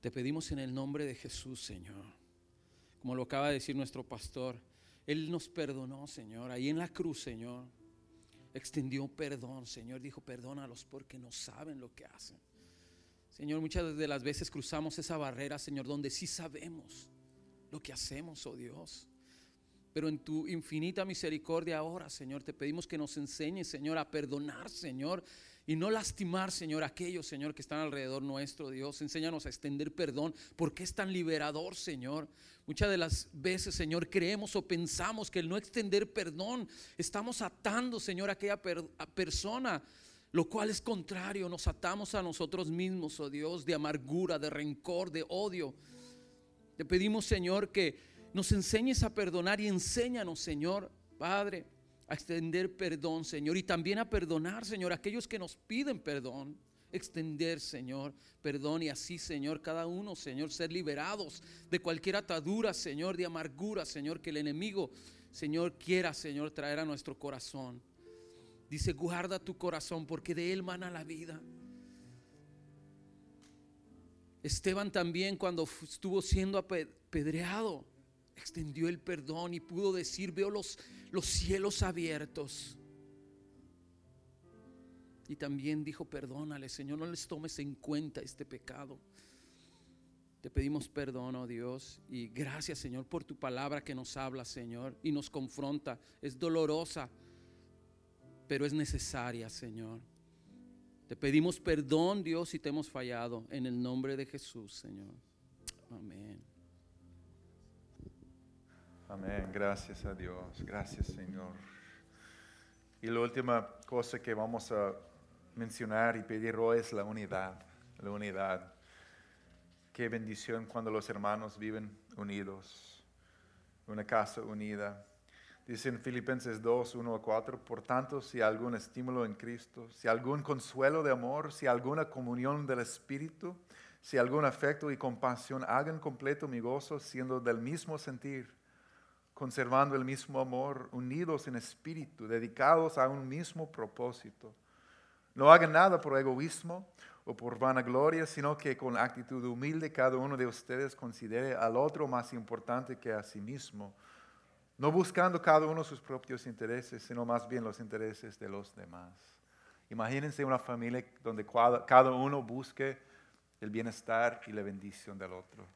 Te pedimos en el nombre de Jesús, Señor. Como lo acaba de decir nuestro pastor, Él nos perdonó, Señor, ahí en la cruz, Señor extendió perdón, Señor. Dijo, perdónalos porque no saben lo que hacen. Señor, muchas de las veces cruzamos esa barrera, Señor, donde sí sabemos lo que hacemos, oh Dios. Pero en tu infinita misericordia ahora, Señor, te pedimos que nos enseñes, Señor, a perdonar, Señor, y no lastimar, Señor, a aquellos, Señor, que están alrededor nuestro, Dios. Enséñanos a extender perdón, porque es tan liberador, Señor. Muchas de las veces, Señor, creemos o pensamos que el no extender perdón, estamos atando, Señor, a aquella persona, lo cual es contrario. Nos atamos a nosotros mismos, oh Dios, de amargura, de rencor, de odio. Te pedimos, Señor, que nos enseñes a perdonar y enséñanos, Señor, Padre a extender perdón, Señor, y también a perdonar, Señor, a aquellos que nos piden perdón. Extender, Señor, perdón y así, Señor, cada uno, Señor, ser liberados de cualquier atadura, Señor, de amargura, Señor, que el enemigo Señor, quiera, Señor, traer a nuestro corazón. Dice, guarda tu corazón porque de él mana la vida. Esteban también cuando estuvo siendo apedreado, extendió el perdón y pudo decir, veo los, los cielos abiertos. Y también dijo, perdónale, Señor, no les tomes en cuenta este pecado. Te pedimos perdón, oh Dios, y gracias, Señor, por tu palabra que nos habla, Señor, y nos confronta. Es dolorosa, pero es necesaria, Señor. Te pedimos perdón, Dios, si te hemos fallado, en el nombre de Jesús, Señor. Amén. Amén, gracias a Dios, gracias Señor. Y la última cosa que vamos a mencionar y pedir hoy es la unidad, la unidad. Qué bendición cuando los hermanos viven unidos, una casa unida. Dice en Filipenses 2, 1 a 4, por tanto, si algún estímulo en Cristo, si algún consuelo de amor, si alguna comunión del Espíritu, si algún afecto y compasión, hagan completo mi gozo siendo del mismo sentir conservando el mismo amor, unidos en espíritu, dedicados a un mismo propósito. No hagan nada por egoísmo o por vanagloria, sino que con actitud humilde cada uno de ustedes considere al otro más importante que a sí mismo, no buscando cada uno sus propios intereses, sino más bien los intereses de los demás. Imagínense una familia donde cada uno busque el bienestar y la bendición del otro.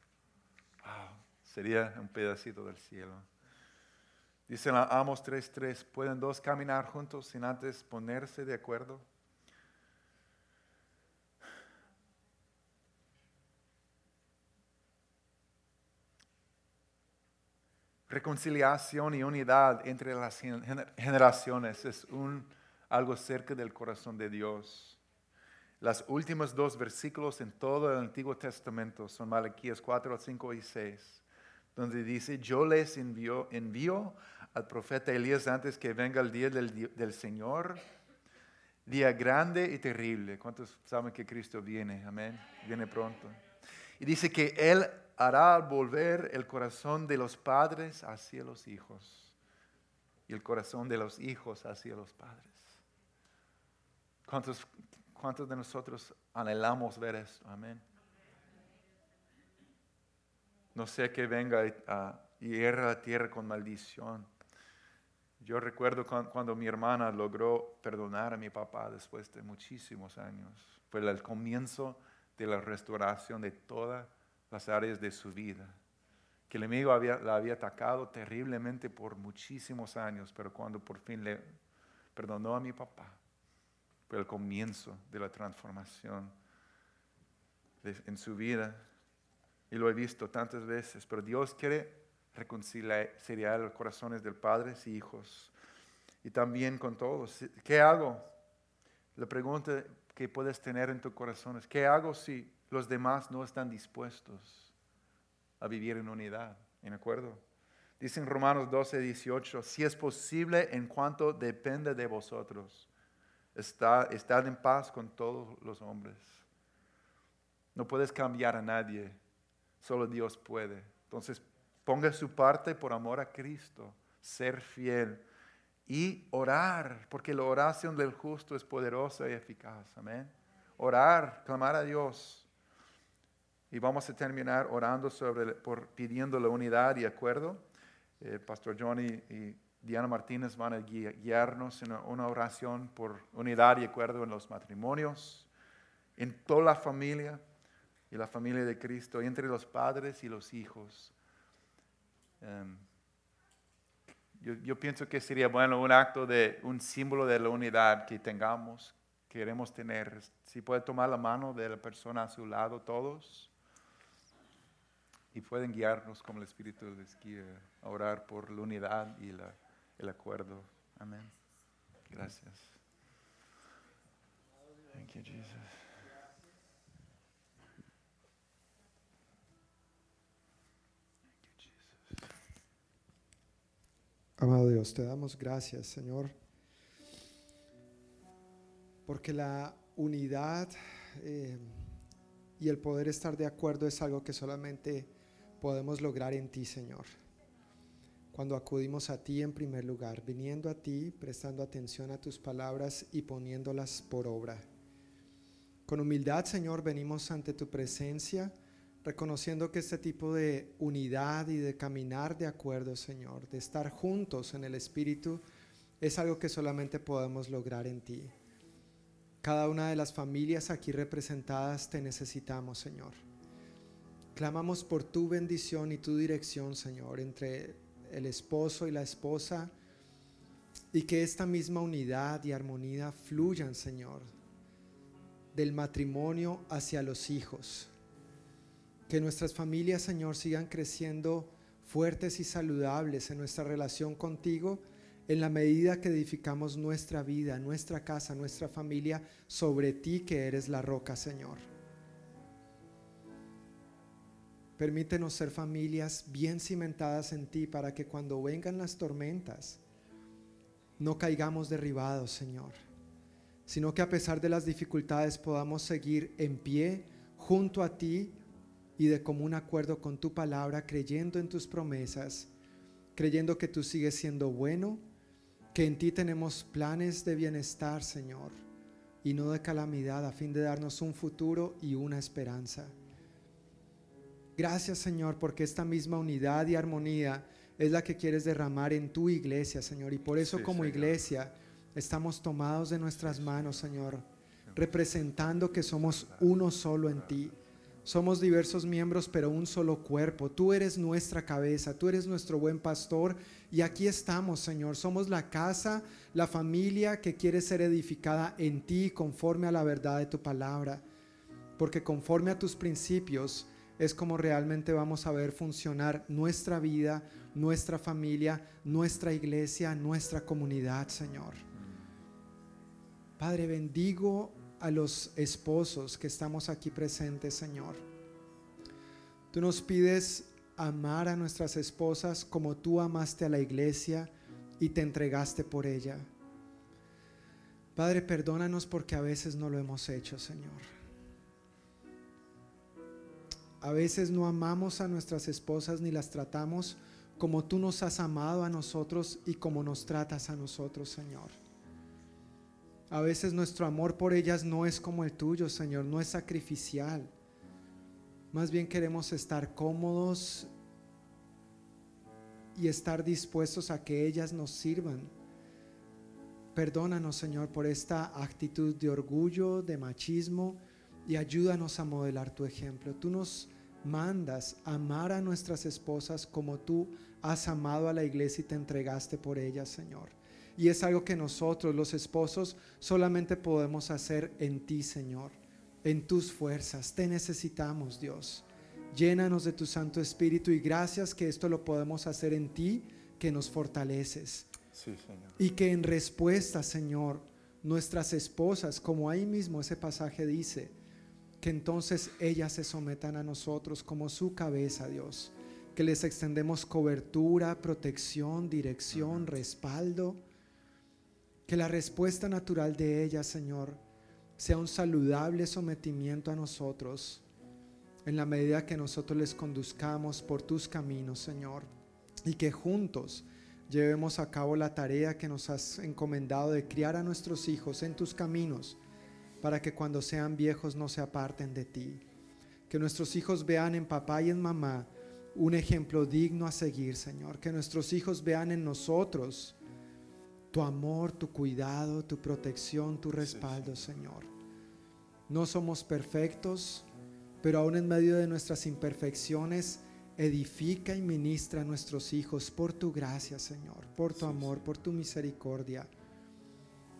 Wow, sería un pedacito del cielo. Dice en Amos 3:3, ¿pueden dos caminar juntos sin antes ponerse de acuerdo? Reconciliación y unidad entre las gener- generaciones es un, algo cerca del corazón de Dios. Las últimos dos versículos en todo el Antiguo Testamento son Malaquías 4, 5 y 6 donde dice, yo les envío, envío al profeta Elías antes que venga el día del, del Señor, día grande y terrible. ¿Cuántos saben que Cristo viene? Amén. Viene pronto. Y dice que Él hará volver el corazón de los padres hacia los hijos y el corazón de los hijos hacia los padres. ¿Cuántos, cuántos de nosotros anhelamos ver esto? Amén. No sea que venga y hierra la tierra con maldición. Yo recuerdo cuan- cuando mi hermana logró perdonar a mi papá después de muchísimos años. Fue el comienzo de la restauración de todas las áreas de su vida. Que el enemigo la había atacado terriblemente por muchísimos años, pero cuando por fin le perdonó a mi papá, fue el comienzo de la transformación en su vida y lo he visto tantas veces, pero Dios quiere reconciliar los corazones de padres y hijos y también con todos. ¿Qué hago? La pregunta que puedes tener en tu corazón es, ¿qué hago si los demás no están dispuestos a vivir en unidad? ¿En acuerdo? Dice en Romanos 12, 18, si es posible en cuanto depende de vosotros, está, estad en paz con todos los hombres. No puedes cambiar a nadie, solo Dios puede. Entonces, ponga su parte por amor a Cristo, ser fiel y orar, porque la oración del justo es poderosa y eficaz. Amén. Orar, clamar a Dios. Y vamos a terminar orando por, pidiendo la unidad y acuerdo. Eh, Pastor Johnny y Diana Martínez van a gui- guiarnos en una oración por unidad y acuerdo en los matrimonios, en toda la familia y la familia de Cristo, entre los padres y los hijos. Em, yo, yo pienso que sería bueno un acto de, un símbolo de la unidad que tengamos, queremos tener. Si puede tomar la mano de la persona a su lado todos y pueden guiarnos como el Espíritu les guía a orar por la unidad y la- el acuerdo. Amén. Gracias. Thank you, Jesus. Thank you, Jesus. Amado Dios, te damos gracias, Señor, porque la unidad eh, y el poder estar de acuerdo es algo que solamente podemos lograr en ti, Señor. cuando acudimos a ti en primer lugar, viniendo a ti, prestando atención a tus palabras y poniéndolas por obra. Con humildad, Señor, venimos ante tu presencia, reconociendo que este tipo de unidad y de caminar de acuerdo, Señor, de estar juntos en el Espíritu, es algo que solamente podemos lograr en ti. Cada una de las familias aquí representadas te necesitamos, Señor. Clamamos por tu bendición y tu dirección, Señor, entre el esposo y la esposa, y que esta misma unidad y armonía fluyan, Señor, del matrimonio hacia los hijos. Que nuestras familias, Señor, sigan creciendo fuertes y saludables en nuestra relación contigo en la medida que edificamos nuestra vida, nuestra casa, nuestra familia sobre ti que eres la roca, Señor. Permítenos ser familias bien cimentadas en ti para que cuando vengan las tormentas no caigamos derribados, Señor, sino que a pesar de las dificultades podamos seguir en pie junto a ti y de común acuerdo con tu palabra, creyendo en tus promesas, creyendo que tú sigues siendo bueno, que en ti tenemos planes de bienestar, Señor, y no de calamidad, a fin de darnos un futuro y una esperanza. Gracias Señor porque esta misma unidad y armonía es la que quieres derramar en tu iglesia, Señor. Y por eso Sí, como Señor. iglesia estamos tomados de nuestras manos, Señor, representando que somos uno solo en ti. Somos diversos miembros, pero un solo cuerpo. Tú eres nuestra cabeza, tú eres nuestro buen pastor. Y aquí estamos, Señor. Somos la casa, la familia que quiere ser edificada en ti conforme a la verdad de tu palabra. Porque conforme a tus principios es como realmente vamos a ver funcionar nuestra vida, nuestra familia, nuestra iglesia, nuestra comunidad, Señor. Padre, bendigo a los esposos que estamos aquí presentes, Señor. Tú nos pides amar a nuestras esposas como tú amaste a la iglesia y te entregaste por ella. Padre, perdónanos porque a veces no lo hemos hecho, Señor. A veces no amamos a nuestras esposas ni las tratamos como tú nos has amado a nosotros y como nos tratas a nosotros, Señor. A veces nuestro amor por ellas no es como el tuyo, Señor, no es sacrificial. Más bien queremos estar cómodos y estar dispuestos a que ellas nos sirvan. Perdónanos, Señor, por esta actitud de orgullo, de machismo y ayúdanos a modelar tu ejemplo. Tú nos mandas amar a nuestras esposas como tú has amado a la iglesia y te entregaste por ellas, Señor. Y es algo que nosotros, los esposos, solamente podemos hacer en ti, Señor, en tus fuerzas. Te necesitamos, Dios. Llénanos de tu Santo Espíritu y gracias que esto lo podemos hacer en ti, que nos fortaleces. Sí, Señor. Y que en respuesta, Señor, nuestras esposas, como ahí mismo ese pasaje dice, que entonces ellas se sometan a nosotros como su cabeza, Dios. Que les extendemos cobertura, protección, dirección, respaldo. Que la respuesta natural de ellas, Señor, sea un saludable sometimiento a nosotros en la medida que nosotros les conduzcamos por tus caminos, Señor. Y que juntos llevemos a cabo la tarea que nos has encomendado de criar a nuestros hijos en tus caminos, para que cuando sean viejos no se aparten de ti. Que nuestros hijos vean en papá y en mamá un ejemplo digno a seguir, Señor. Que nuestros hijos vean en nosotros tu amor, tu cuidado, tu protección, tu respaldo, Señor. No somos perfectos, pero aún en medio de nuestras imperfecciones, edifica y ministra a nuestros hijos por tu gracia, Señor, por tu amor, por tu misericordia.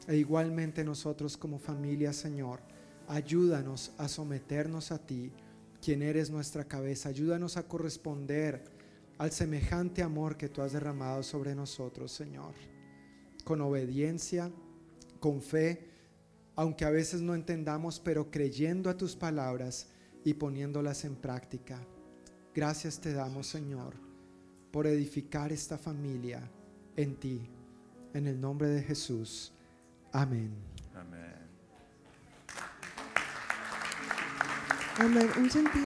E igualmente nosotros como familia, Señor, ayúdanos a someternos a ti, quien eres nuestra cabeza. Ayúdanos a corresponder al semejante amor que tú has derramado sobre nosotros, Señor. Con obediencia, con fe, aunque a veces no entendamos, pero creyendo a tus palabras y poniéndolas en práctica. Gracias te damos, Señor, por edificar esta familia en ti. En el nombre de Jesús. Amén. Amén. Amén. Un sentido